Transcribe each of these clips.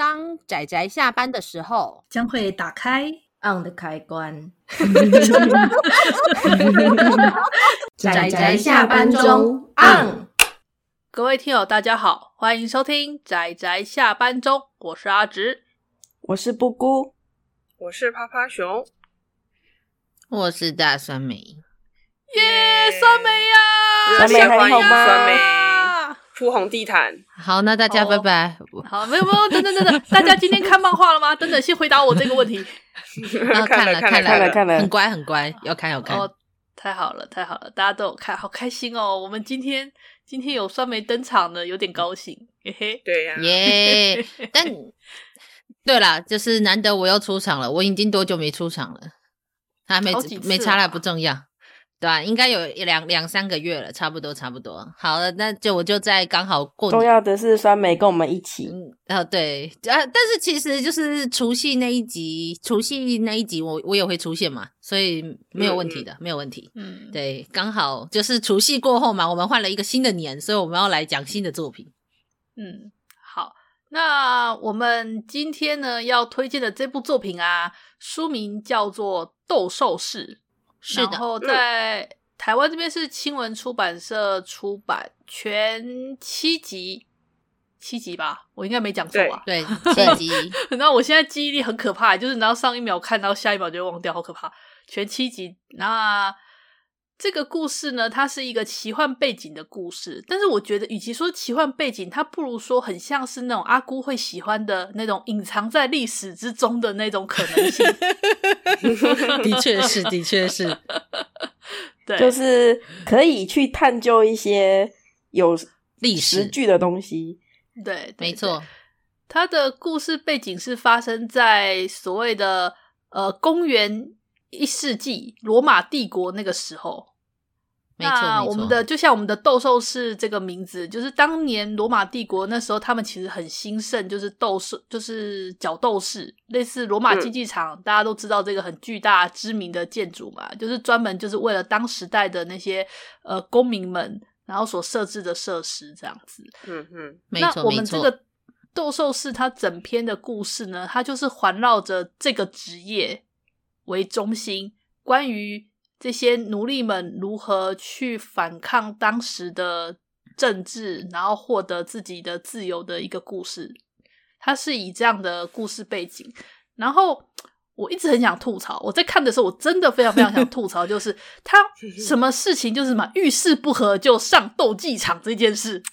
当仔仔下班的时候，将会打开 on 的开关。仔仔下班中 on。各位听友，大家好，欢迎收听仔仔下班中，我是阿直，我是布姑，我是趴趴熊，我是大酸梅。耶，酸梅呀，酸梅还好吗？酸梅。铺红地毯，好，那大家拜拜。好，没有没有，等等等等，大家今天看漫画了吗？等等，先回答我这个问题。看了看了看了看了，很乖很乖，要看要看。哦，太好了太好了，大家都有看，好开心哦。我们今天今天有酸梅登场了，有点高兴。嘿嘿，对呀，耶。但对啦，就是难得我又出场了，我已经多久没出场了？还没没差了，不重要。对啊，应该有两两三个月了，差不多差不多。好了，那就我就在刚好过。重要的是酸梅跟我们一起。嗯、哦，对啊，但是其实就是除夕那一集，除夕那一集我我也会出现嘛，所以没有问题的，嗯、没有问题。嗯，对，刚好就是除夕过后嘛，我们换了一个新的年，所以我们要来讲新的作品。嗯，好，那我们今天呢要推荐的这部作品啊，书名叫做《斗兽士》。是的，然后在台湾这边是新闻出版社出版，全七集，七集吧，我应该没讲错吧？对，七集。然后我现在记忆力很可怕，就是然后上一秒看到下一秒就忘掉，好可怕。全七集，那。这个故事呢，它是一个奇幻背景的故事，但是我觉得，与其说奇幻背景，它不如说很像是那种阿姑会喜欢的那种隐藏在历史之中的那种可能性。的确是，的确是，对，就是可以去探究一些有历史剧的东西。对，没错，它的故事背景是发生在所谓的呃公元一世纪罗马帝国那个时候。那我们的就像我们的斗兽士这个名字，就是当年罗马帝国那时候，他们其实很兴盛，就是斗兽，就是角斗士，类似罗马竞技场，嗯、大家都知道这个很巨大知名的建筑嘛，就是专门就是为了当时代的那些呃公民们，然后所设置的设施这样子。嗯嗯，那我们这个斗兽士它整篇的故事呢，它就是环绕着这个职业为中心，关于。这些奴隶们如何去反抗当时的政治，然后获得自己的自由的一个故事，它是以这样的故事背景。然后我一直很想吐槽，我在看的时候，我真的非常非常想吐槽，就是 他什么事情就是什么遇事不合就上斗技场这件事。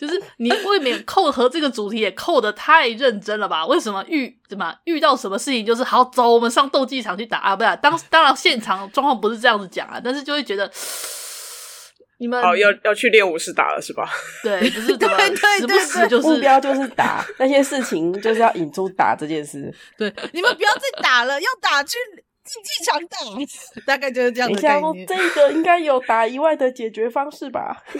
就是你未免扣和这个主题也扣的太认真了吧？为什么遇怎么遇到什么事情就是好走，我们上斗技场去打啊？不是，当当然现场状况不是这样子讲啊，但是就会觉得你们好要要去练武士打了是吧？对，不是怎么 时不时就是目标就是打那些事情，就是要引出打这件事。对，你们不要再打了，要打去。竞技场打，大概就是这样的概念。这个应该有打以外的解决方式吧？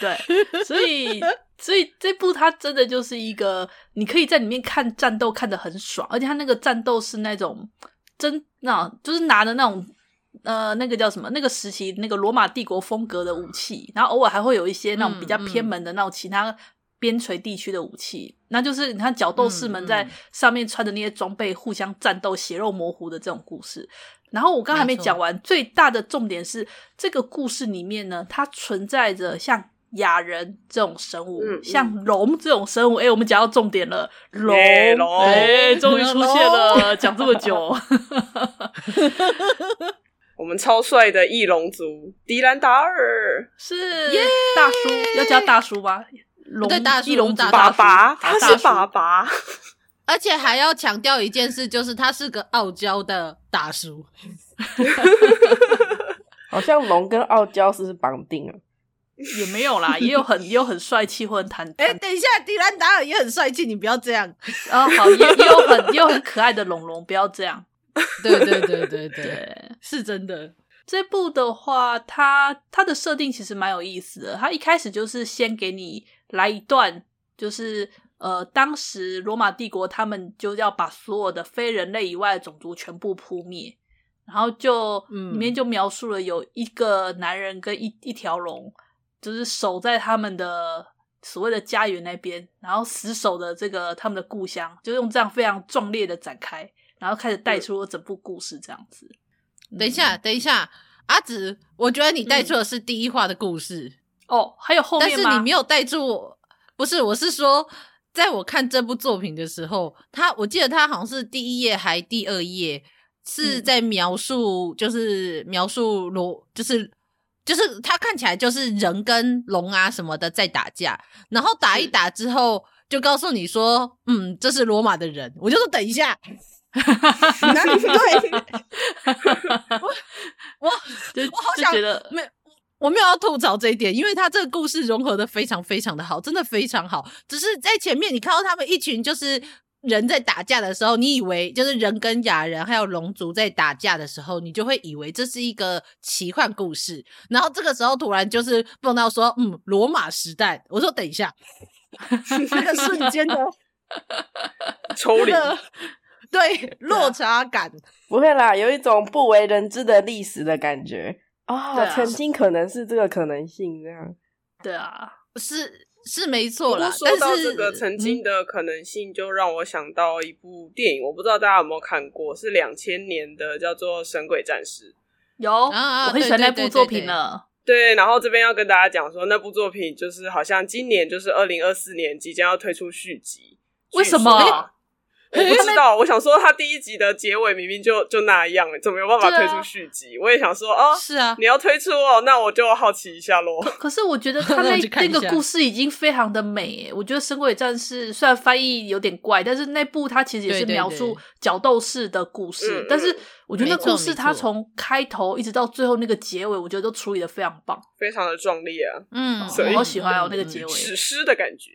对，所以所以这部它真的就是一个，你可以在里面看战斗看得很爽，而且它那个战斗是那种真那种，就是拿的那种呃，那个叫什么？那个时期那个罗马帝国风格的武器，然后偶尔还会有一些那种比较偏门的那种其他。边陲地区的武器，那就是你看角斗士们在上面穿的那些装备，互相战斗、血肉模糊的这种故事。然后我刚还没讲完，最大的重点是这个故事里面呢，它存在着像亚人这种生物，嗯嗯、像龙这种生物。哎，我们讲到重点了，龙，哎，终于出现了，讲这么久。我们超帅的翼龙族迪兰达尔是大叔，要叫大叔吗？龙对大叔，龙爸爸，他是爸爸，而且还要强调一件事，就是他是个傲娇的大叔。好像龙跟傲娇是绑定了？也没有啦，也有很也有很帅气或很坦。哎、欸，等一下，迪兰达尔也很帅气，你不要这样。啊、哦，好，也也有很也有很可爱的龙龙，不要这样。对对对对对，是真的。这部的话，它它的设定其实蛮有意思的。它一开始就是先给你。来一段，就是呃，当时罗马帝国他们就要把所有的非人类以外的种族全部扑灭，然后就里面就描述了有一个男人跟一一条龙，就是守在他们的所谓的家园那边，然后死守的这个他们的故乡，就用这样非常壮烈的展开，然后开始带出了整部故事这样子。等一下，等一下，阿紫，我觉得你带出的是第一话的故事。嗯、哦，还有后面吗？但是你没有带住我，不是，我是说，在我看这部作品的时候，他我记得他好像是第一页还第二页是在描述，就是描述罗，就是就是他看起来就是人跟龙啊什么的在打架，然后打一打之后就告诉你说，嗯，这是罗马的人，我就说等一下。哪里对？我我我好想觉得没，我没有要吐槽这一点，因为他这个故事融合的非常非常的好，真的非常好。只是在前面你看到他们一群就是人在打架的时候，你以为就是人跟雅人还有龙族在打架的时候，你就会以为这是一个奇幻故事。然后这个时候突然就是碰到说，嗯，罗马时代。我说等一下，那个瞬间的 抽离。对，落差感不会啦，有一种不为人知的历史的感觉啊、哦，曾经可能是这个可能性这样。对啊，是是没错啦。说到这个曾经的可能性，就让我想到一部电影，嗯、我不知道大家有没有看过，是两千年的，叫做《神鬼战士》。有啊，我很喜欢那部作品呢。对，然后这边要跟大家讲说，那部作品就是好像今年就是二零二四年即将要推出续集，为什么？我不知道，我想说，他第一集的结尾明明就就那样，怎么有办法推出续集？啊、我也想说，哦，是啊，你要推出哦，那我就好奇一下喽。可是我觉得 他那那个故事已经非常的美，诶我觉得《神鬼战士》虽然翻译有点怪，但是那部它其实也是描述角斗士的故事。但是我觉得那故事它从开头一直到最后那个结尾，我觉得都处理的非常棒，非常的壮丽啊。嗯，我好喜欢哦那个结尾，史诗的感觉。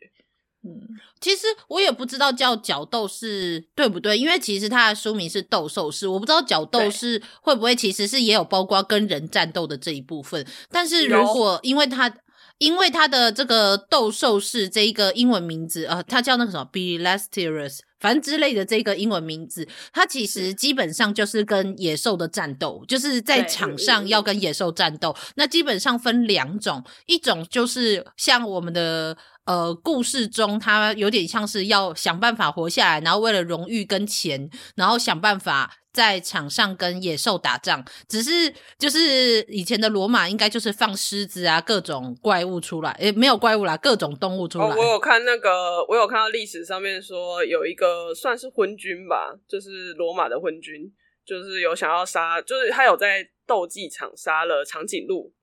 嗯，其实我也不知道叫角斗士对不对，因为其实它的书名是斗兽士，我不知道角斗士会不会其实是也有包括跟人战斗的这一部分。但是如果因为它因为它的这个斗兽士这一个英文名字啊、呃，它叫那个什么 Bestiarius 反正之类的这个英文名字，它其实基本上就是跟野兽的战斗，就是在场上要跟野兽战斗。那基本上分两种，一种就是像我们的。呃，故事中他有点像是要想办法活下来，然后为了荣誉跟钱，然后想办法在场上跟野兽打仗。只是就是以前的罗马应该就是放狮子啊，各种怪物出来，诶，没有怪物啦，各种动物出来。哦，我有看那个，我有看到历史上面说有一个算是昏君吧，就是罗马的昏君，就是有想要杀，就是他有在斗技场杀了长颈鹿。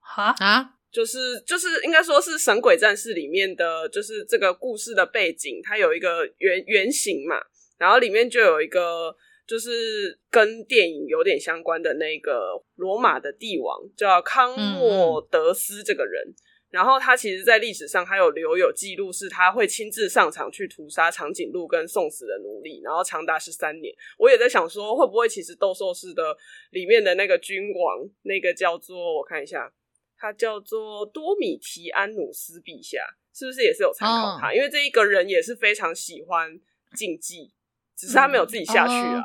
哈啊！就是就是应该说是《神鬼战士》里面的就是这个故事的背景，它有一个原原型嘛，然后里面就有一个就是跟电影有点相关的那个罗马的帝王叫康莫德斯这个人，嗯、然后他其实，在历史上还有留有记录，是他会亲自上场去屠杀长颈鹿跟送死的奴隶，然后长达十三年。我也在想说，会不会其实斗兽士的里面的那个君王，那个叫做我看一下。他叫做多米提安努斯陛下，是不是也是有参考他？Oh. 因为这一个人也是非常喜欢竞技，只是他没有自己下去啊。Oh.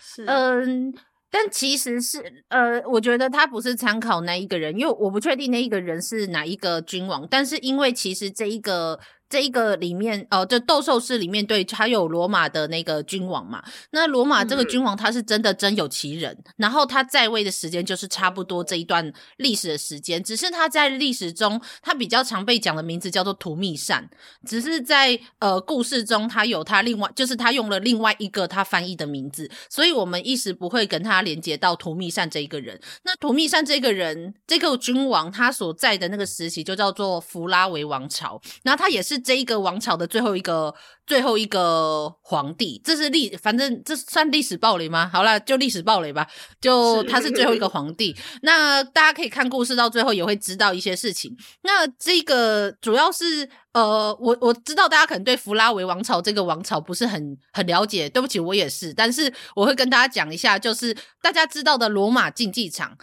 是，嗯，但其实是，呃，我觉得他不是参考那一个人，因为我不确定那一个人是哪一个君王，但是因为其实这一个。这一个里面哦，就斗兽士里面对，还有罗马的那个君王嘛。那罗马这个君王他是真的真有其人，嗯、然后他在位的时间就是差不多这一段历史的时间，只是他在历史中他比较常被讲的名字叫做图密善，只是在呃故事中他有他另外就是他用了另外一个他翻译的名字，所以我们一时不会跟他连接到图密善这一个人。那图密善这个人这个君王他所在的那个时期就叫做弗拉维王朝，然后他也是。这一个王朝的最后一个最后一个皇帝，这是历，反正这算历史暴雷吗？好了，就历史暴雷吧。就他是最后一个皇帝，那大家可以看故事到最后也会知道一些事情。那这个主要是呃，我我知道大家可能对弗拉维王朝这个王朝不是很很了解，对不起，我也是。但是我会跟大家讲一下，就是大家知道的罗马竞技场。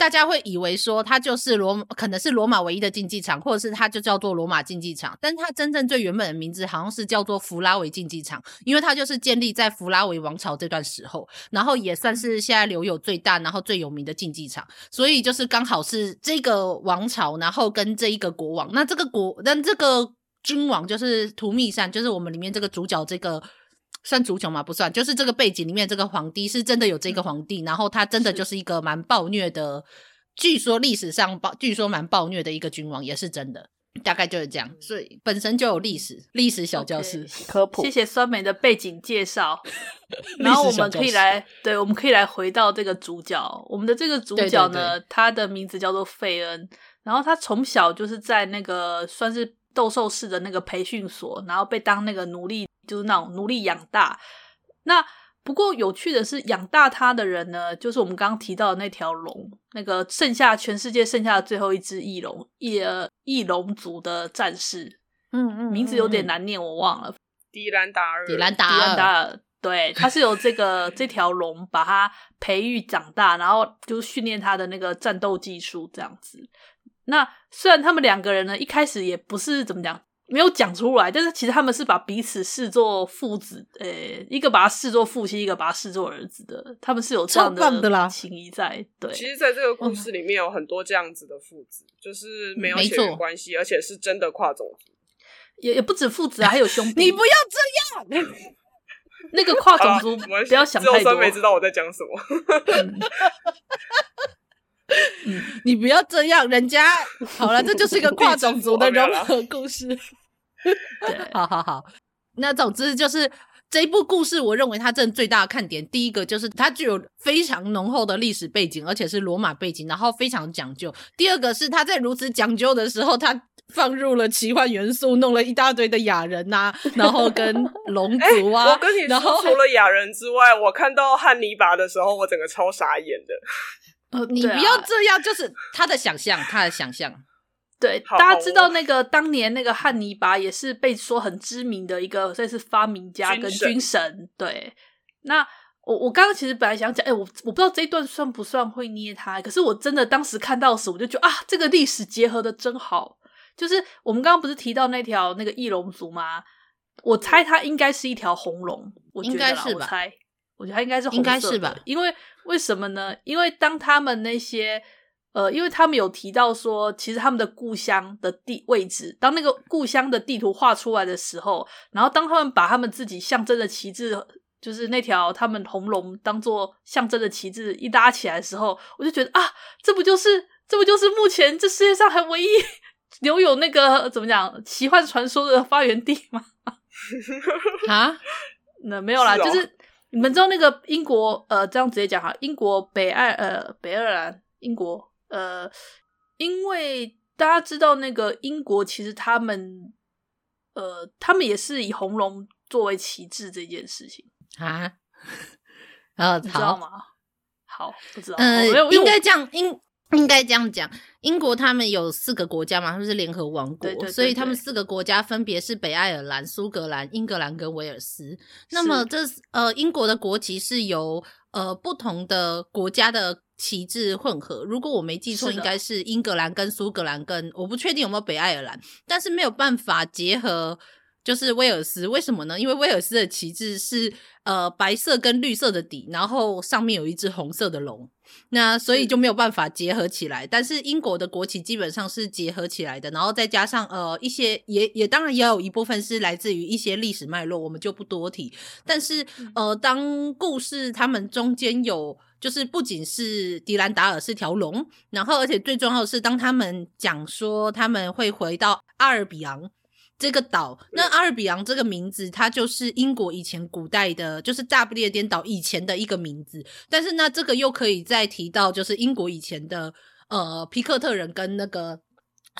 大家会以为说它就是罗，可能是罗马唯一的竞技场，或者是它就叫做罗马竞技场，但它真正最原本的名字好像是叫做弗拉维竞技场，因为它就是建立在弗拉维王朝这段时候，然后也算是现在留有最大，然后最有名的竞技场，所以就是刚好是这个王朝，然后跟这一个国王，那这个国，那这个君王就是图密善，就是我们里面这个主角这个。算足球吗？不算，就是这个背景里面这个皇帝是真的有这个皇帝，然后他真的就是一个蛮暴虐的，据说历史上暴，据说蛮暴虐的一个君王，也是真的，大概就是这样。所以本身就有历史，历史小教室、okay, 科普。谢谢酸梅的背景介绍，然后我们可以来，对，我们可以来回到这个主角，我们的这个主角呢，对对对，他的名字叫做费恩，然后他从小就是在那个算是斗兽士的那个培训所，然后被当那个奴隶。就是那种奴隶养大，那不过有趣的是，养大他的人呢，就是我们刚刚提到的那条龙，那个剩下全世界剩下的最后一只翼龙，翼呃翼龙族的战士，嗯嗯，嗯，名字有点难念，我忘了。迪兰达尔，迪兰达尔，迪兰达尔，对，他是由这个这条龙把他培育长大，然后就训练他的那个战斗技术这样子。那虽然他们两个人呢，一开始也不是怎么讲。没有讲出来，但是其实他们是把彼此视作父子，诶、欸，一个把他视作父亲，一个把他视作儿子的，他们是有这样的情谊在。对，其实，在这个故事里面有很多这样子的父子，嗯、就是没有血缘关系，而且是真的跨种族，也也不止父子啊，还有兄弟。你不要这样，那个跨种族不要想太多。没知道我在讲什么。嗯嗯，你不要这样，人家好了，这就是一个跨种族的融合 故事。好好好，那总之就是这一部故事，我认为它真的最大的看点，第一个就是它具有非常浓厚的历史背景，而且是罗马背景，然后非常讲究。第二个是它在如此讲究的时候，它放入了奇幻元素，弄了一大堆的雅人呐、啊，然后跟龙族啊。欸、我跟你说，除了雅人之外，我看到汉尼拔的时候，我整个超傻眼的。呃，你不要这样，就是他的想象，他的想象。对，大家知道那个当年那个汉尼拔也是被说很知名的一个，算是发明家跟军神。对，那我我刚刚其实本来想讲，哎，我我不知道这一段算不算会捏他，可是我真的当时看到时，我就觉得啊，这个历史结合的真好。就是我们刚刚不是提到那条那个翼龙族吗？我猜它应该是一条红龙，我觉得啦，我猜，我觉得它应该是红色的，应该是吧？因为为什么呢？因为当他们那些。呃，因为他们有提到说，其实他们的故乡的地位置，当那个故乡的地图画出来的时候，然后当他们把他们自己象征的旗帜，就是那条他们红龙当做象征的旗帜一搭起来的时候，我就觉得啊，这不就是这不就是目前这世界上还唯一 留有那个怎么讲奇幻传说的发源地吗？啊？那没有啦，是哦、就是你们知道那个英国呃，这样直接讲哈，英国北爱呃北爱尔兰英国。呃，因为大家知道那个英国，其实他们，呃，他们也是以红龙作为旗帜这件事情啊。呃，你知道吗？好，不知道。呃，应该这样，应 应该这样讲。英国他们有四个国家嘛，他们是联合王国，对对对对，所以他们四个国家分别是北爱尔兰、苏格兰、英格兰跟威尔斯。那么这呃，英国的国旗是由呃不同的国家的。旗帜混合，如果我没记错，应该是英格兰跟苏格兰跟我不确定有没有北爱尔兰，但是没有办法结合，就是威尔斯。为什么呢？因为威尔斯的旗帜是呃白色跟绿色的底，然后上面有一只红色的龙，那所以就没有办法结合起来。但是英国的国旗基本上是结合起来的，然后再加上呃一些也也当然也有一部分是来自于一些历史脉络，我们就不多提。但是呃当故事他们中间有。就是不仅是迪兰达尔是条龙，然后而且最重要的是，当他们讲说他们会回到阿尔比昂这个岛，那阿尔比昂这个名字，它就是英国以前古代的，就是大不列颠岛以前的一个名字。但是那这个又可以再提到，就是英国以前的呃皮克特人跟那个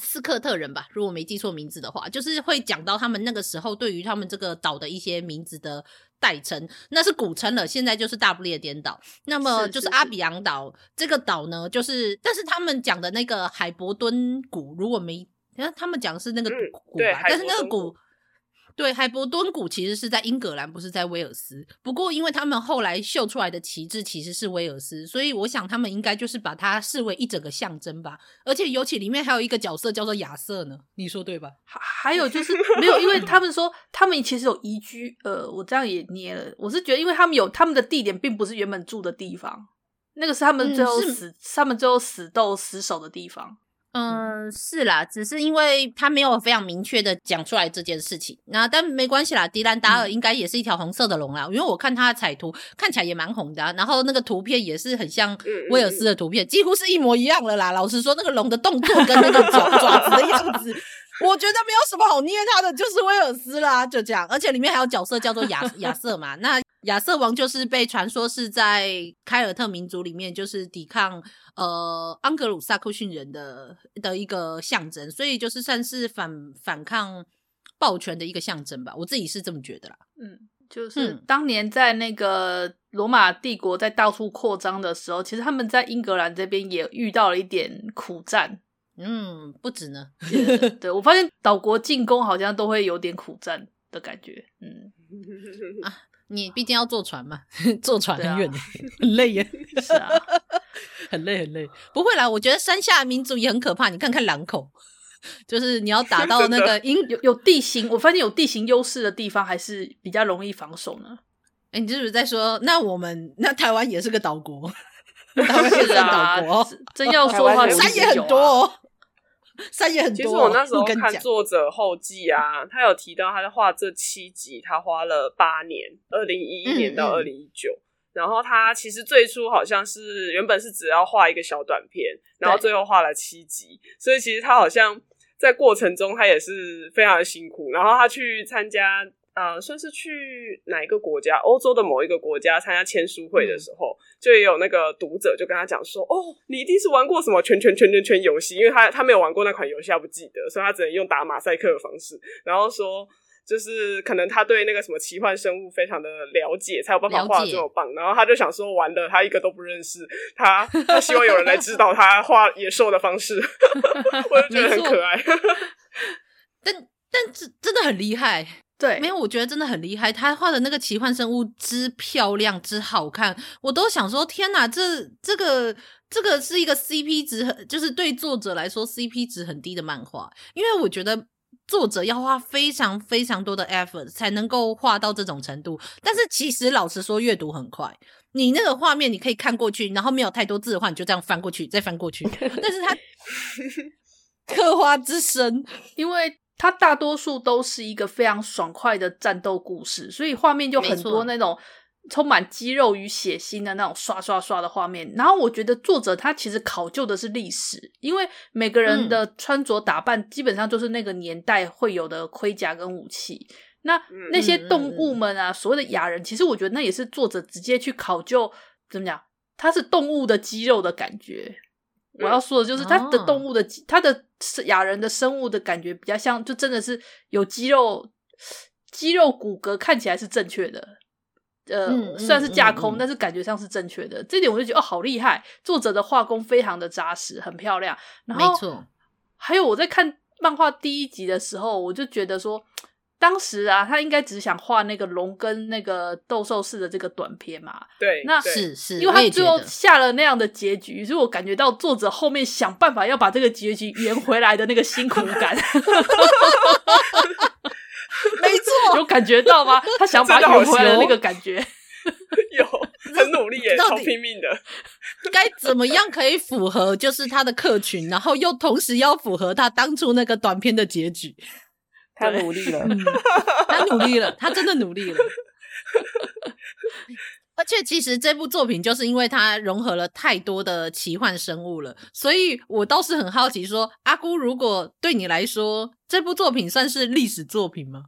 斯克特人吧，如果没记错名字的话，就是会讲到他们那个时候对于他们这个岛的一些名字的。代称，那是古称了，现在就是大不列颠岛。那么就是阿比昂岛这个岛呢，就是但是他们讲的那个海伯敦谷，如果没，他们讲是那个谷吧，嗯、但是那个谷，对，海伯敦谷其实是在英格兰，不是在威尔斯。不过，因为他们后来秀出来的旗帜其实是威尔斯，所以我想他们应该就是把它视为一整个象征吧。而且，尤其里面还有一个角色叫做亚瑟呢，你说对吧？还还有就是 没有，因为他 们说他们其实有移居。呃，我这样也捏了，我是觉得，因为他们有他们的地点，并不是原本住的地方，那个是他们最后死，嗯、他们最后死斗死守的地方。嗯，是啦，只是因为他没有非常明确的讲出来这件事情，那但没关系啦。迪兰达尔应该也是一条红色的龙啦，嗯、因为我看他的彩图看起来也蛮红的，啊，然后那个图片也是很像威尔斯的图片，几乎是一模一样的啦。老实说，那个龙的动作跟那个爪爪子的样子，我觉得没有什么好捏他的，就是威尔斯啦，就这样。而且里面还有角色叫做亚亚瑟嘛，那。亚瑟王就是被传说是在凯尔特民族里面，就是抵抗呃安格鲁撒克逊人的的一个象征，所以就是算是反反抗暴权的一个象征吧。我自己是这么觉得啦。嗯，就是当年在那个罗马帝国在到处扩张的时候，其实他们在英格兰这边也遇到了一点苦战。嗯，不止呢。对，我发现岛国进攻好像都会有点苦战的感觉。嗯啊。你毕竟要坐船嘛，坐船很远，啊、很累耶。是啊，很累很累。不会啦，我觉得山下民族也很可怕。你看看狼口，就是你要打到那个因有有地形，我发现有地形优势的地方还是比较容易防守呢。哎、欸，你是不是在说，那我们那台湾也是个岛国？台湾也是岛国，真要说的话，山也很多、哦。山也很多。其实我那时候看作者后记啊，他有提到他在画这七集，他花了八年，二零一一年到二零一九。然后他其实最初好像是原本是只要画一个小短片，然后最后画了七集，所以其实他好像在过程中他也是非常的辛苦。然后他去参加。呃，算是去哪一个国家？欧洲的某一个国家参加签书会的时候，嗯、就也有那个读者就跟他讲说：“哦，你一定是玩过什么圈圈圈圈圈游戏，因为他他没有玩过那款游戏，他不记得，所以他只能用打马赛克的方式。然后说，就是可能他对那个什么奇幻生物非常的了解，才有办法画的这么棒。然后他就想说，完了，他一个都不认识，他他希望有人来指导他画野兽的方式，我就觉得很可爱。但但是真的很厉害。”对，没有，我觉得真的很厉害。他画的那个奇幻生物之漂亮之好看，我都想说，天哪，这这个这个是一个 CP 值很，就是对作者来说 CP 值很低的漫画。因为我觉得作者要花非常非常多的 effort 才能够画到这种程度。但是其实老实说，阅读很快，你那个画面你可以看过去，然后没有太多字的话，你就这样翻过去，再翻过去。但是他 刻画之深，因为。它大多数都是一个非常爽快的战斗故事，所以画面就很多那种充满肌肉与血腥的那种刷刷刷的画面。然后我觉得作者他其实考究的是历史，因为每个人的穿着打扮基本上就是那个年代会有的盔甲跟武器。那那些动物们啊，所谓的雅人，其实我觉得那也是作者直接去考究，怎么讲？它是动物的肌肉的感觉。我要说的就是，它的动物的，它、哦、的亚人的生物的感觉比较像，就真的是有肌肉、肌肉骨骼，看起来是正确的。呃，嗯、虽然是架空，嗯嗯嗯、但是感觉上是正确的。这点我就觉得哦，好厉害！作者的画工非常的扎实，很漂亮。然后，没错。还有我在看漫画第一集的时候，我就觉得说。当时啊，他应该只想画那个龙跟那个斗兽士的这个短片嘛。对，那是是，因为他最后下了那样的结局，所以我感觉到作者后面想办法要把这个结局圆回来的那个辛苦感。没错，有感觉到吗？他想把它圆回来的那个感觉，有很努力耶，超拼命的。该怎么样可以符合就是他的客群，然后又同时要符合他当初那个短片的结局？他努力了，他努力了，他真的努力了。而且，其实这部作品就是因为它融合了太多的奇幻生物了，所以我倒是很好奇说，说阿姑，如果对你来说，这部作品算是历史作品吗？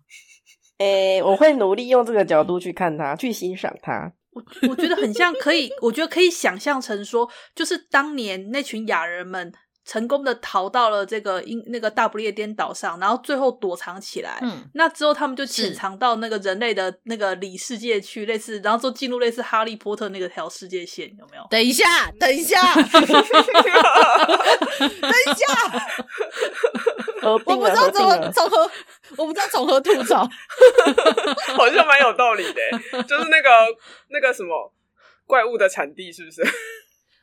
诶、欸，我会努力用这个角度去看它，去欣赏它。我我觉得很像可以，我觉得可以想象成说，就是当年那群雅人们。成功的逃到了这个英那个大不列颠岛上，然后最后躲藏起来。嗯，那之后他们就潜藏到那个人类的那个里世界去，类似，然后就进入类似哈利波特那个条世界线，有没有？等一下，等一下，等一下，我不知道怎么从何我不知道从何吐槽，好像蛮有道理的，就是那个那个什么怪物的产地，是不是？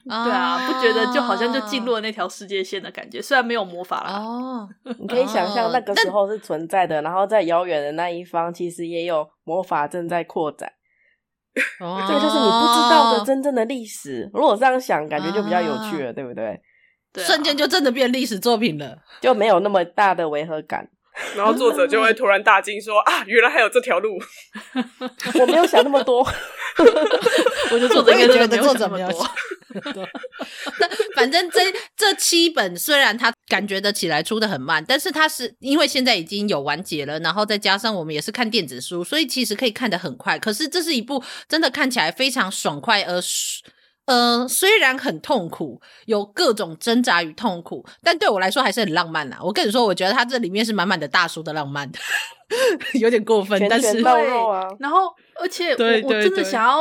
对啊，不觉得就好像就进入了那条世界线的感觉，虽然没有魔法啦。哦，你可以想象那个时候是存在的，然后在遥远的那一方，其实也有魔法正在扩展。哦，这个就是你不知道的真正的历史。如果这样想，感觉就比较有趣了，对不对？对，瞬间就真的变历史作品了，就没有那么大的违和感。然后作者就会突然大惊说：“啊，原来还有这条路！”我没有想那么多，我就作者应该觉得作者没有想那么多。但反正这这七本虽然他感觉得起来出的很慢，但是他是因为现在已经有完结了，然后再加上我们也是看电子书，所以其实可以看得很快。可是这是一部真的看起来非常爽快而。呃，虽然很痛苦，有各种挣扎与痛苦，但对我来说还是很浪漫呐。我跟你说，我觉得它这里面是满满的大叔的浪漫，有点过分，但是肉肉啊。然后，而且我对对对我真的想要，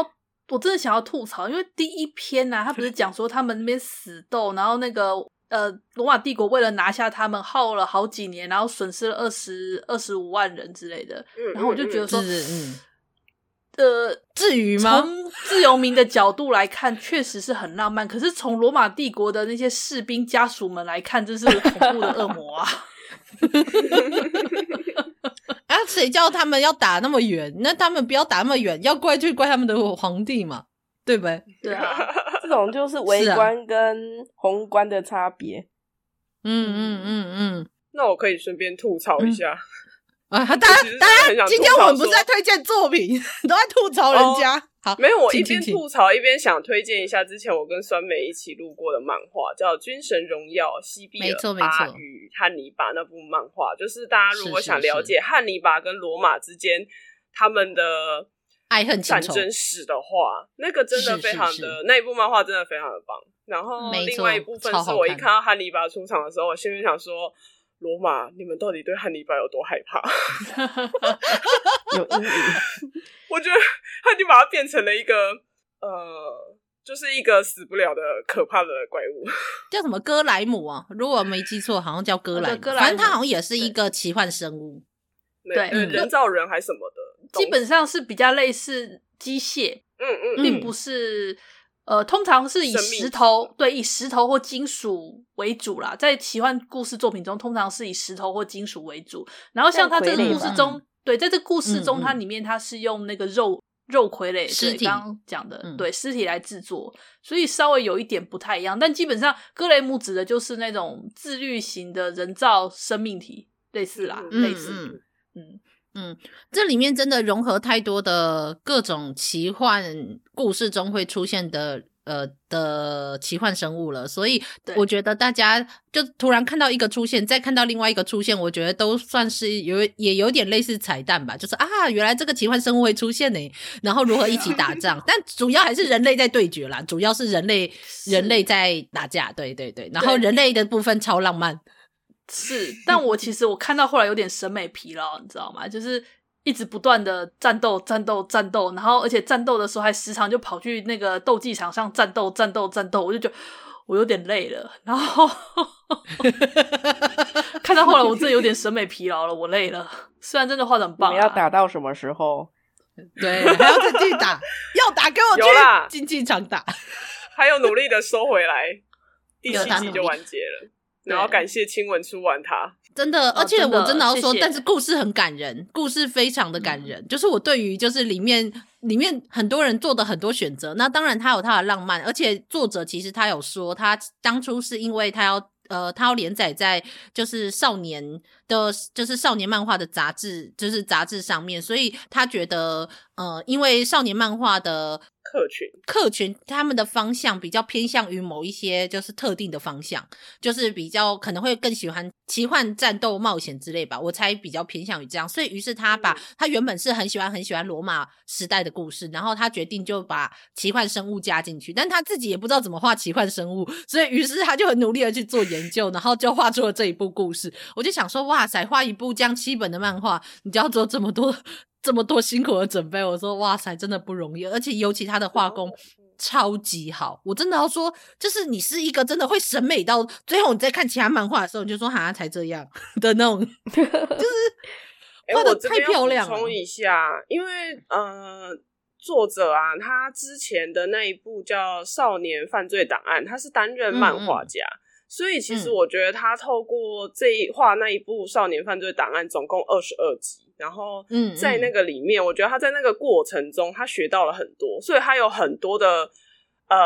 我真的想要吐槽，因为第一篇呢、啊，他不是讲说他们那边死斗，然后那个呃罗马帝国为了拿下他们，耗了好几年，然后损失了二十二十五万人之类的。然后我就觉得说，嗯。呃，至于吗？从自由民的角度来看，确实是很浪漫。可是从罗马帝国的那些士兵家属们来看，这是恐怖的恶魔啊！啊，谁叫他们要打那么远？那他们不要打那么远，要怪就怪他们的皇帝嘛，对不对？对啊，这种就是微观跟宏观的差别。嗯嗯嗯嗯，那我可以顺便吐槽一下。嗯啊，大家大家，今天我们不是在推荐作品，都在吐槽人家。好，没有，我一边吐槽一边想推荐一下之前我跟酸梅一起录过的漫画，叫《军神荣耀》西比尔巴与汉尼拔那部漫画。就是大家如果想了解汉尼拔跟罗马之间他们的爱恨战争史的话，那个真的非常的那一部漫画真的非常的棒。然后另外一部分是我一看到汉尼拔出场的时候，我心里想说。罗马，你们到底对汉尼拔有多害怕？有阴影。我觉得汉尼拔变成了一个呃，就是一个死不了的可怕的怪物，叫什么哥莱姆啊？如果没记错，好像叫哥莱姆。反正他好像也是一个奇幻生物，对，嗯、人造人还是什么的，基本上是比较类似机械，嗯嗯，并不是。呃，通常是以石头对，以石头或金属为主啦，在奇幻故事作品中，通常是以石头或金属为主。然后像他这个故事中，对，在这个故事中，它里面它是用那个肉肉傀儡，尸体刚刚讲的，嗯、对，尸体来制作，所以稍微有一点不太一样。但基本上，哥雷姆指的就是那种自律型的人造生命体，类似啦，嗯、类似，嗯嗯，嗯，这里面真的融合太多的各种奇幻。故事中会出现的呃的奇幻生物了，所以我觉得大家就突然看到一个出现，再看到另外一个出现，我觉得都算是有也有点类似彩蛋吧，就是啊，原来这个奇幻生物会出现呢，然后如何一起打仗，但主要还是人类在对决啦，主要是人类人类。在打架，对对对，然后人类的部分超浪漫，是，但我其实我看到后来有点审美疲劳，你知道吗？就是。一直不断的战斗、战斗、战斗，然后而且战斗的时候还时常就跑去那个斗技场上战斗、战斗、战斗，我就觉得我有点累了。然后看到后来，我真的有点审美疲劳了，我累了。虽然真的画的很棒，啊，你要打到什么时候？对，还要再继续打，要打给我去竞技场打，还有努力的收回来，第七集就完结了。然后感谢亲吻出完它，真的，而且我真的要说，但是故事很感人，故事非常的感人。就是我对于就是里面里面很多人做的很多选择，那当然他有他的浪漫，而且作者其实他有说，他当初是因为他要呃他要连载在就是少年的，就是少年漫画的杂志，就是杂志上面，所以他觉得呃因为少年漫画的。客群客群，他们的方向比较偏向于某一些就是特定的方向，就是比较可能会更喜欢奇幻、战斗、冒险之类吧。我猜比较偏向于这样，所以于是他把他原本是很喜欢很喜欢罗马时代的故事，然后他决定就把奇幻生物加进去，但他自己也不知道怎么画奇幻生物，所以于是他就很努力的去做研究，然后就画出了这一部故事。我就想说，哇塞，画一部这样七本的漫画，你就要做这么多。这么多辛苦的准备，我说哇塞，真的不容易，而且尤其他的画工超级好，我真的要说，就是你是一个真的会审美到最后，你在看其他漫画的时候，你就说好像才这样的那种，就是画的太漂亮了。补充一下，因为呃，作者啊，他之前的那一部叫《少年犯罪档案》，他是担任漫画家。嗯嗯所以其实我觉得他透过这一画那一部《少年犯罪档案》总共二十二集，然后在那个里面，我觉得他在那个过程中他学到了很多，所以他有很多的呃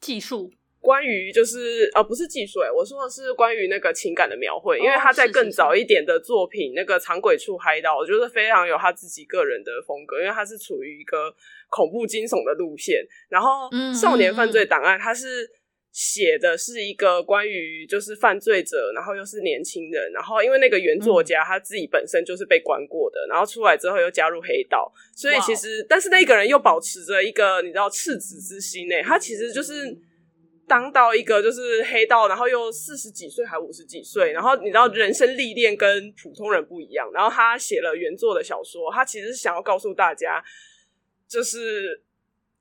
技术，关于就是呃不是技术，我说的是关于那个情感的描绘，因为他在更早一点的作品那个《长鬼处嗨到》，我觉得非常有他自己个人的风格，因为他是处于一个恐怖惊悚的路线，然后《少年犯罪档案》他是。写的是一个关于就是犯罪者，然后又是年轻人，然后因为那个原作家他自己本身就是被关过的，然后出来之后又加入黑道，所以其实但是那个人又保持着一个你知道赤子之心诶，他其实就是当到一个就是黑道，然后又四十几岁还五十几岁，然后你知道人生历练跟普通人不一样，然后他写了原作的小说，他其实是想要告诉大家就是。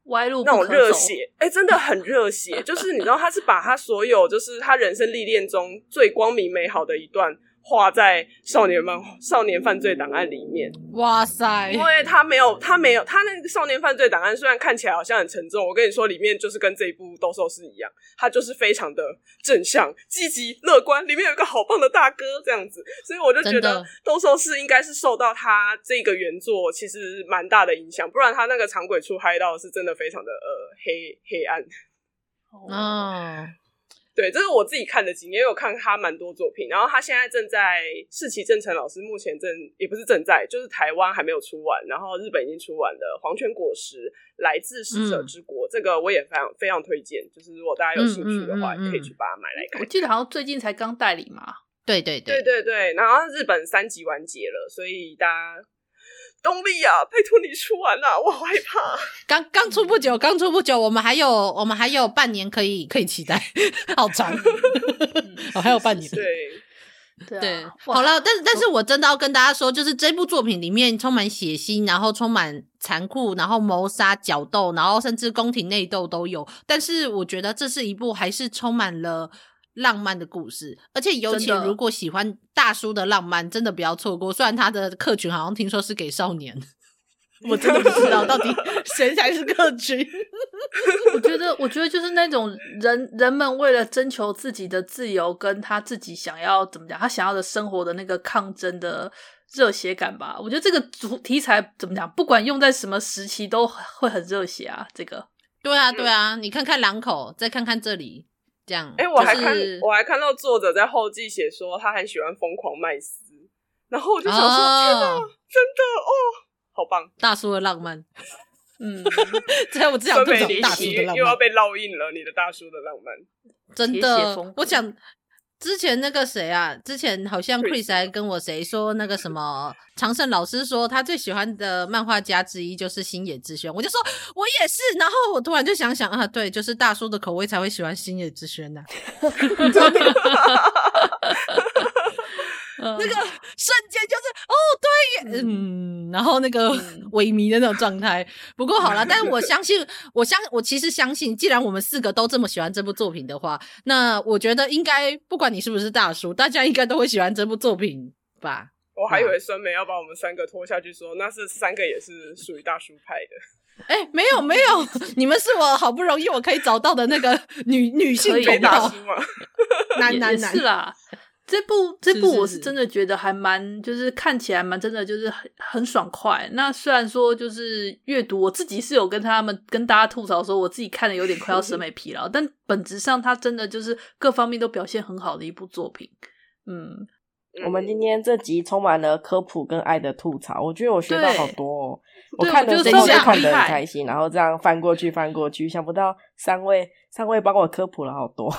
歪路那种热血，哎、欸，真的很热血。就是你知道，他是把他所有，就是他人生历练中最光明美好的一段。画在少年漫少年犯罪档案里面，哇塞！因为他没有，他没有，他那个少年犯罪档案虽然看起来好像很沉重，我跟你说，里面就是跟这一部斗兽士一样，他就是非常的正向、积极、乐观，里面有一个好棒的大哥这样子，所以我就觉得斗兽士应该是受到他这个原作其实蛮大的影响，不然他那个长鬼出嗨到是真的非常的呃黑黑暗哦。对，这是我自己看的经验，也有看他蛮多作品。然后他现在正在世奇正成老师目前正也不是正在，就是台湾还没有出完，然后日本已经出完的《黄泉果实来自死者之国》，嗯，这个我也非常非常推荐。就是如果大家有兴趣的话，嗯嗯嗯，可以去把它买来看。我记得好像最近才刚代理嘛。对对对对对对，然后日本三集完结了，所以大家。东立啊，拜托你出完了，我好害怕。刚刚出不久，刚出不久，我们还有我们还有半年可以可以期待，好长，哦，还有半年。对对，对好了，但是但是我真的要跟大家说，就是这部作品里面充满血腥，然后充满残酷，然后谋杀、角斗，然后甚至宫廷内斗都有。但是我觉得这是一部还是充满了。浪漫的故事，而且尤其如果喜欢大叔的浪漫，真的不要错过。虽然他的客群好像听说是给少年，我真的不知道到底 谁才是客群。我觉得，我觉得就是那种人人们为了征求自己的自由，跟他自己想要怎么讲，他想要的生活的那个抗争的热血感吧。我觉得这个主题材怎么讲，不管用在什么时期都会很热血啊。这个，对啊，对啊，你看看两口，再看看这里。这样，哎、欸，我还看，就是，我还看到作者在后记写说他很喜欢疯狂麦斯，然后我就想说，哦、天哪，真的哦，好棒，大叔的浪漫，嗯，这我只想吐槽大叔的浪漫，又要被烙印了，你的大叔的浪漫，真的，我想。之前那个谁啊？之前好像 Chris 还跟我谁说那个什么长胜老师说他最喜欢的漫画家之一就是星野之轩，我就说我也是。然后我突然就想想啊，对，就是大叔的口味才会喜欢星野之轩呐、啊。那个瞬间就是哦，对，嗯，然后那个萎靡的那种状态。不过好了，但是我相信，我相我其实相信，既然我们四个都这么喜欢这部作品的话，那我觉得应该不管你是不是大叔，大家应该都会喜欢这部作品吧。我还以为酸梅要把我们三个拖下去说，说那是三个也是属于大叔派的。哎、欸，没有没有，你们是我好不容易我可以找到的那个女女性同大叔吗？男男男是啦。这部这部我是真的觉得还蛮，就是看起来蛮真的，就是很很爽快。那虽然说就是阅读，我自己是有跟他们跟大家吐槽说，我自己看的有点快要审美疲劳，但本质上它真的就是各方面都表现很好的一部作品。嗯，我们今天这集充满了科普跟爱的吐槽，我觉得我学到好多哦。我看的时候就看得很开心，然后这样翻过去翻过去，想不到三位三位帮我科普了好多。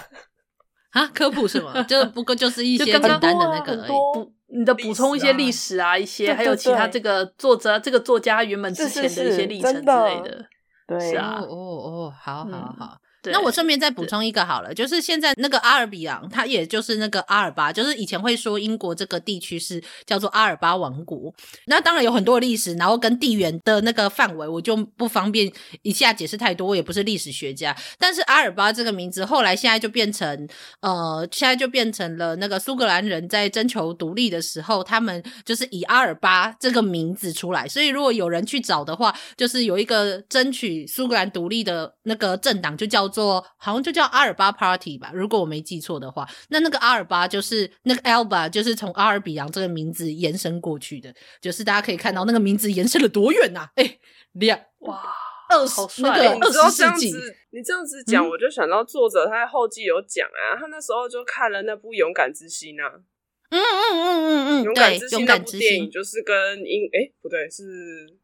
啊，科普什么？就不过就是一些简单的那个而已，补你的补充一些历史啊，一些还有其他这个作者这个作家原本之前的一些历程之类的。对，是啊，哦哦，好好好，那我顺便再补充一个好了，就是现在那个阿尔比昂，它也就是那个阿尔巴，就是以前会说英国这个地区是叫做阿尔巴王国。那当然有很多历史，然后跟地缘的那个范围，我就不方便一下解释太多，我也不是历史学家。但是阿尔巴这个名字后来现在就变成呃，现在就变成了那个苏格兰人在征求独立的时候，他们就是以阿尔巴这个名字出来。所以如果有人去找的话，就是有一个争取苏格兰独立的那个政党，就叫。做好像就叫阿尔巴 Party 吧，如果我没记错的话，那那个阿尔巴就是那个 Alba，就是从阿尔比昂这个名字延伸过去的，就是大家可以看到那个名字延伸了多远呐、啊？哎、欸，两哇，二十那个二十世纪，你这样子讲，我就想到作者他在后记有讲啊，他那时候就看了那部《勇敢之心》啊，嗯嗯嗯嗯嗯，勇敢之心那部电影就是跟英哎、欸、不对是。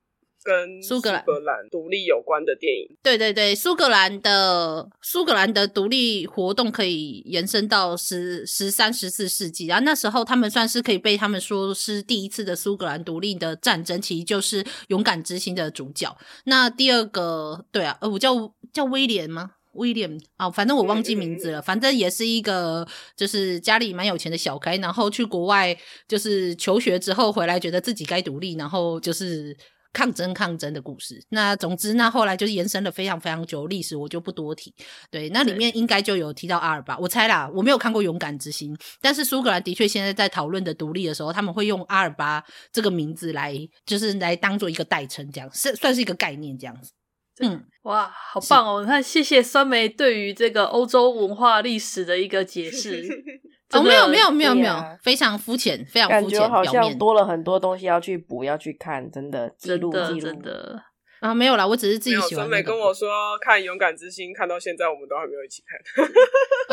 跟苏格兰独立有关的电影，对对对，苏格兰的苏格兰的独立活动可以延伸到十十三、十四世纪，然后那时候他们算是可以被他们说是第一次的苏格兰独立的战争，其实就是《勇敢之心》的主角。那第二个，对啊，呃，我叫叫威廉吗？威廉啊，反正我忘记名字了，反正也是一个就是家里蛮有钱的小开，然后去国外就是求学之后回来，觉得自己该独立，然后就是。抗争抗争的故事，那总之，那后来就是延伸了非常非常久历史，我就不多提。对，那里面应该就有提到阿尔巴，我猜啦，我没有看过《勇敢之心》，但是苏格兰的确现在在讨论的独立的时候，他们会用阿尔巴这个名字来，就是来当做一个代称，这样是算是一个概念，这样子。嗯，哇，好棒哦！那谢谢酸梅对于这个欧洲文化历史的一个解释。哦，没有没有没有没有，非常肤浅，非常肤浅，感觉好像多了很多东西要去补，要去看，真的记录记录真的。啊，没有啦，我只是自己喜欢、那个。酸梅跟我说看《勇敢之心》，看到现在我们都还没有一起看。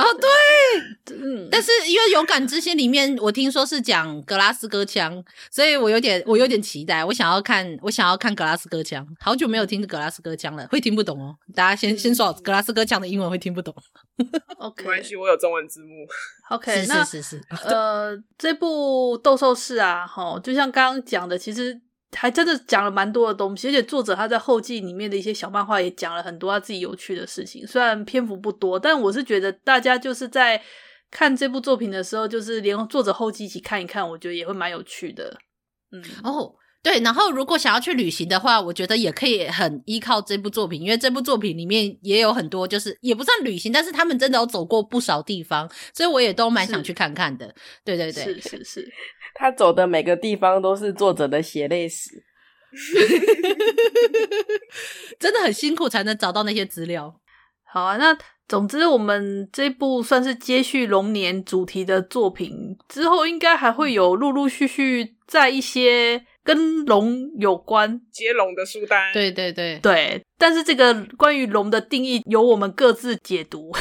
哦，对，嗯，但是因为《勇敢之心》里面我听说是讲格拉斯哥腔，所以我有点我有点期待，我想要看我想要看格拉斯哥腔，好久没有听格拉斯哥腔了，会听不懂哦。大家先先说，格拉斯哥腔的英文会听不懂。OK，没关系，我有中文字幕。OK，是是是是。呃，这部斗兽士啊，哈，就像刚刚讲的，其实。还真的讲了蛮多的东西，而且作者他在后记里面的一些小漫画也讲了很多他自己有趣的事情。虽然篇幅不多，但我是觉得大家就是在看这部作品的时候，就是连作者后记一起看一看，我觉得也会蛮有趣的。嗯，哦，对，然后如果想要去旅行的话，我觉得也可以很依靠这部作品，因为这部作品里面也有很多，就是也不算旅行，但是他们真的有走过不少地方，所以我也都蛮想去看看的。对对对，是 是是。他走的每个地方都是作者的血泪史，真的很辛苦才能找到那些资料。好啊，那总之我们这部算是接续龙年主题的作品，之后应该还会有陆陆续续在一些。跟龙有关接龙的书单，对对对对，但是这个关于龙的定义由我们各自解读，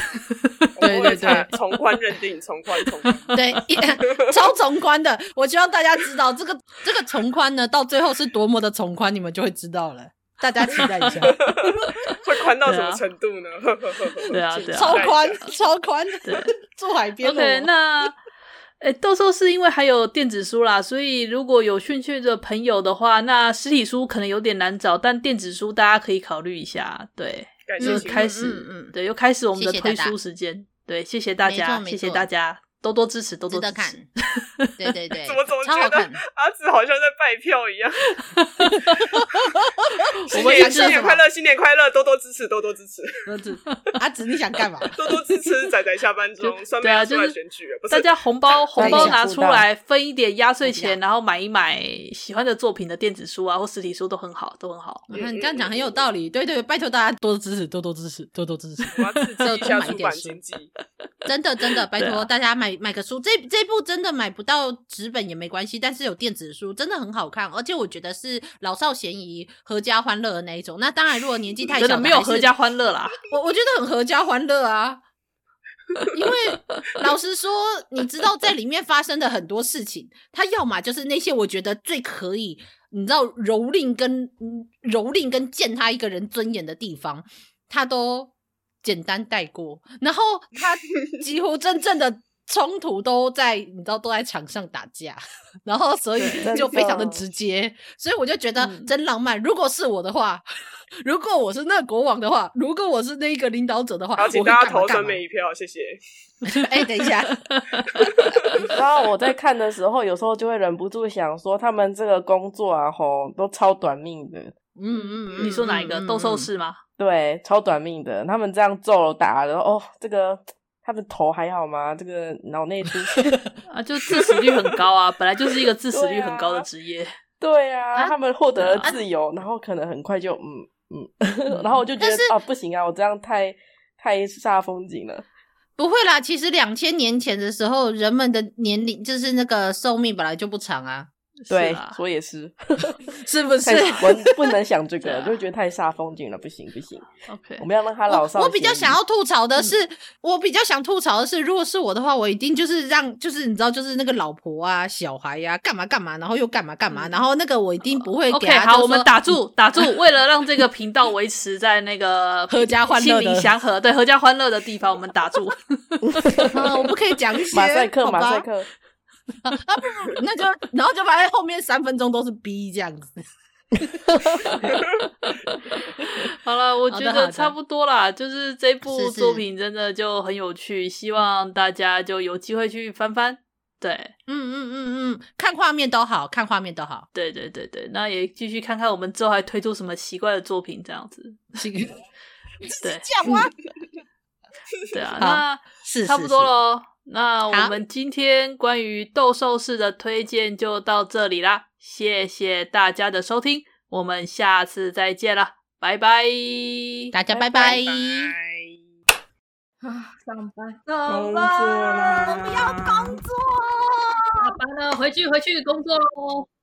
对对对，从宽认定，从宽从宽，对，超从宽的。我希望大家知道这个这个从宽呢，到最后是多么的从宽，你们就会知道了。大家期待一下，会宽到什么程度呢？对啊，对啊，超宽超宽，住海边。OK，那。诶，斗兽是因为还有电子书啦，所以如果有兴趣的朋友的话，那实体书可能有点难找，但电子书大家可以考虑一下。对，就开始，嗯嗯，对，又开始我们的推书时间。对，谢谢大家，谢谢大家。多多支持，多多支持。看，对对对，怎么怎么觉得阿紫好像在拜票一样？新年新年快乐，新年快乐，多多支持，多多支持。阿紫，你想干嘛？多多支持仔仔下班中，对啊，就是选举，大家红包红包拿出来分一点压岁钱，然后买一买喜欢的作品的电子书啊，或实体书都很好，都很好。你看你这样讲很有道理，对对，拜托大家多多支持，多多支持，多多支持。我要刺激一下出版经济，真的真的，拜托大家买。买个书，这这部真的买不到纸本也没关系，但是有电子书，真的很好看，而且我觉得是老少咸宜、合家欢乐的那一种。那当然，如果年纪太小，没有合家欢乐啦。我我觉得很合家欢乐啊，因为老实说，你知道在里面发生的很多事情，它要么就是那些我觉得最可以，你知道蹂躏跟蹂躏跟践踏一个人尊严的地方，他都。简单带过，然后他几乎真正的冲突都在，你知道都在场上打架，然后所以就非常的直接，所以我就觉得真浪漫。如果是我的话，如果我是那个国王的话，如果我是那一个领导者的话，好，请大家投孙美一票，谢谢。哎，等一下，然后我在看的时候，有时候就会忍不住想说，他们这个工作啊，吼，都超短命的。嗯嗯，嗯，你说哪一个斗兽士吗？对，超短命的。他们这样揍打，然后哦，这个。他的头还好吗？这个脑内出血 啊，就致死率很高啊，本来就是一个致死率很高的职业。对啊，啊他们获得了自由，啊，然后可能很快就嗯嗯，然后我就觉得啊，不行啊，我这样太太煞风景了。不会啦，其实两千年前的时候，人们的年龄就是那个寿命本来就不长啊。对，我也是，是不是？我不能想这 个，啊、就觉得太煞风景了，不行不行。OK，我们要让他老少。我比较想要吐槽的是，嗯、我比较想吐槽的是，如果是我的话，我一定就是让，就是你知道，就是那个老婆啊、小孩呀、啊，干嘛干嘛，然后又干嘛干嘛，然后那个我一定不会给他。OK，好，我们打住打住，为了让这个频道维持在那个 阖家欢乐、心灵祥和、对阖家欢乐的地方，我们打住。啊、我不可以讲一些马赛克，马赛克。那就然后就发现后面三分钟都是 B 这样子。好了，我觉得差不多啦，就是这部作品真的就很有趣，希望大家就有机会去翻翻。对，嗯嗯嗯嗯，看画面都好看，画面都好。对对对对，那也继续看看我们之后还推出什么奇怪的作品，这样子。对，讲话。对啊，那是差不多喽。那我们今天关于斗兽士的推荐就到这里啦，谢谢大家的收听，我们下次再见啦，拜拜，大家拜拜。啊，上班，上班，我不要工作，下班了，回去回去工作喽。